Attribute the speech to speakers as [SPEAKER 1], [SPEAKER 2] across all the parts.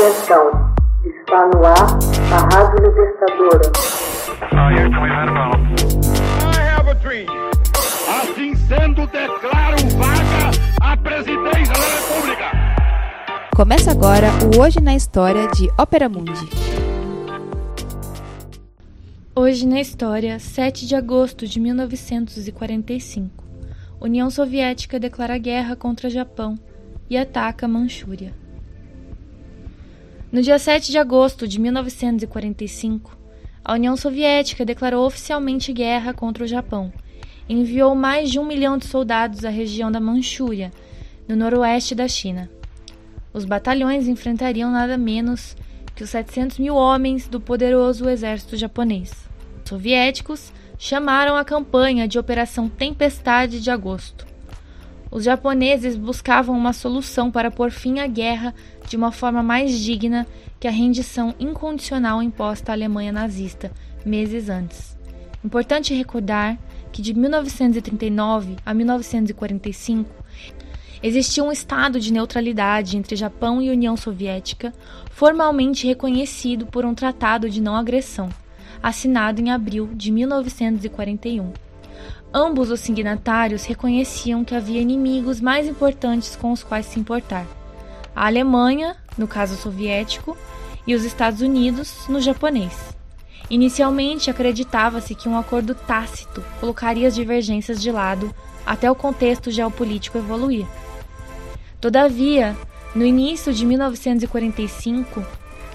[SPEAKER 1] Atenção, está no ar a Rádio Libertadora.
[SPEAKER 2] Assim sendo, declaro vaga a presidência da República.
[SPEAKER 3] Começa agora o Hoje na História de Ópera Mundi.
[SPEAKER 4] Hoje na História, 7 de agosto de 1945. União Soviética declara guerra contra Japão e ataca Manchúria. No dia 7 de agosto de 1945, a União Soviética declarou oficialmente guerra contra o Japão e enviou mais de um milhão de soldados à região da Manchúria, no noroeste da China. Os batalhões enfrentariam nada menos que os 700 mil homens do poderoso exército japonês. Os soviéticos chamaram a campanha de Operação Tempestade de Agosto. Os japoneses buscavam uma solução para pôr fim à guerra de uma forma mais digna que a rendição incondicional imposta à Alemanha nazista meses antes. Importante recordar que de 1939 a 1945 existia um estado de neutralidade entre Japão e União Soviética, formalmente reconhecido por um tratado de não agressão assinado em abril de 1941. Ambos os signatários reconheciam que havia inimigos mais importantes com os quais se importar: a Alemanha, no caso soviético, e os Estados Unidos, no japonês. Inicialmente acreditava-se que um acordo tácito colocaria as divergências de lado até o contexto geopolítico evoluir. Todavia, no início de 1945,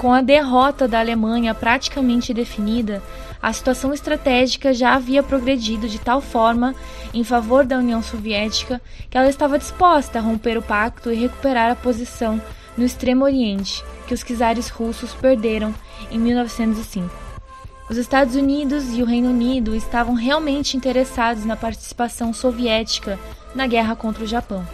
[SPEAKER 4] com a derrota da Alemanha praticamente definida, a situação estratégica já havia progredido de tal forma em favor da União Soviética que ela estava disposta a romper o pacto e recuperar a posição no Extremo Oriente que os czares russos perderam em 1905. Os Estados Unidos e o Reino Unido estavam realmente interessados na participação soviética na guerra contra o Japão.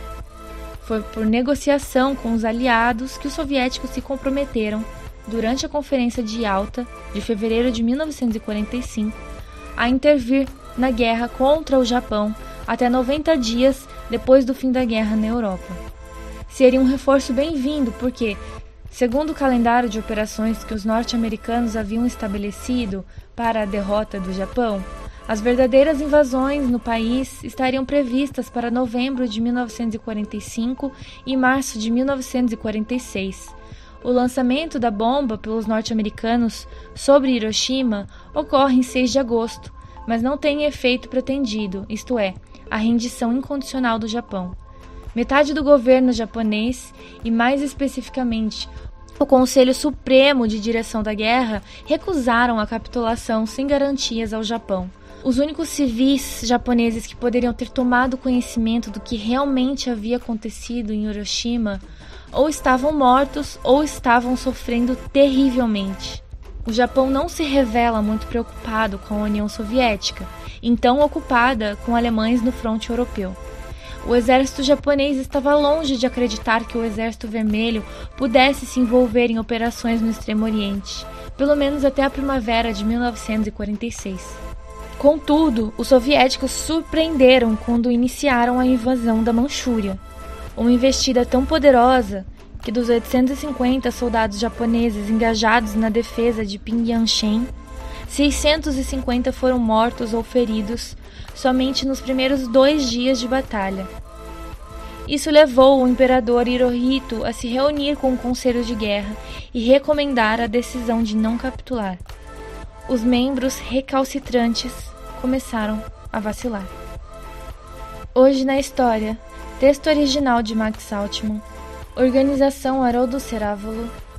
[SPEAKER 4] Foi por negociação com os aliados que os soviéticos se comprometeram durante a Conferência de Yalta de fevereiro de 1945, a intervir na guerra contra o Japão até 90 dias depois do fim da guerra na Europa. Seria um reforço bem-vindo porque, segundo o calendário de operações que os norte-americanos haviam estabelecido para a derrota do Japão, as verdadeiras invasões no país estariam previstas para novembro de 1945 e março de 1946 o lançamento da bomba pelos norte-americanos sobre Hiroshima ocorre em 6 de agosto, mas não tem efeito pretendido, isto é, a rendição incondicional do Japão. Metade do governo japonês, e mais especificamente o Conselho Supremo de Direção da Guerra, recusaram a capitulação sem garantias ao Japão. Os únicos civis japoneses que poderiam ter tomado conhecimento do que realmente havia acontecido em Hiroshima ou estavam mortos ou estavam sofrendo terrivelmente. O Japão não se revela muito preocupado com a União Soviética, então ocupada com alemães no fronte europeu. O exército japonês estava longe de acreditar que o Exército Vermelho pudesse se envolver em operações no Extremo Oriente, pelo menos até a primavera de 1946. Contudo, os soviéticos surpreenderam quando iniciaram a invasão da Manchúria, uma investida tão poderosa que dos 850 soldados japoneses engajados na defesa de Pingyangchen, 650 foram mortos ou feridos somente nos primeiros dois dias de batalha. Isso levou o imperador Hirohito a se reunir com o Conselho de Guerra e recomendar a decisão de não capitular. Os membros recalcitrantes começaram a vacilar. Hoje na história, Texto original de Max Altman. Organização Haroldo Cerávolo.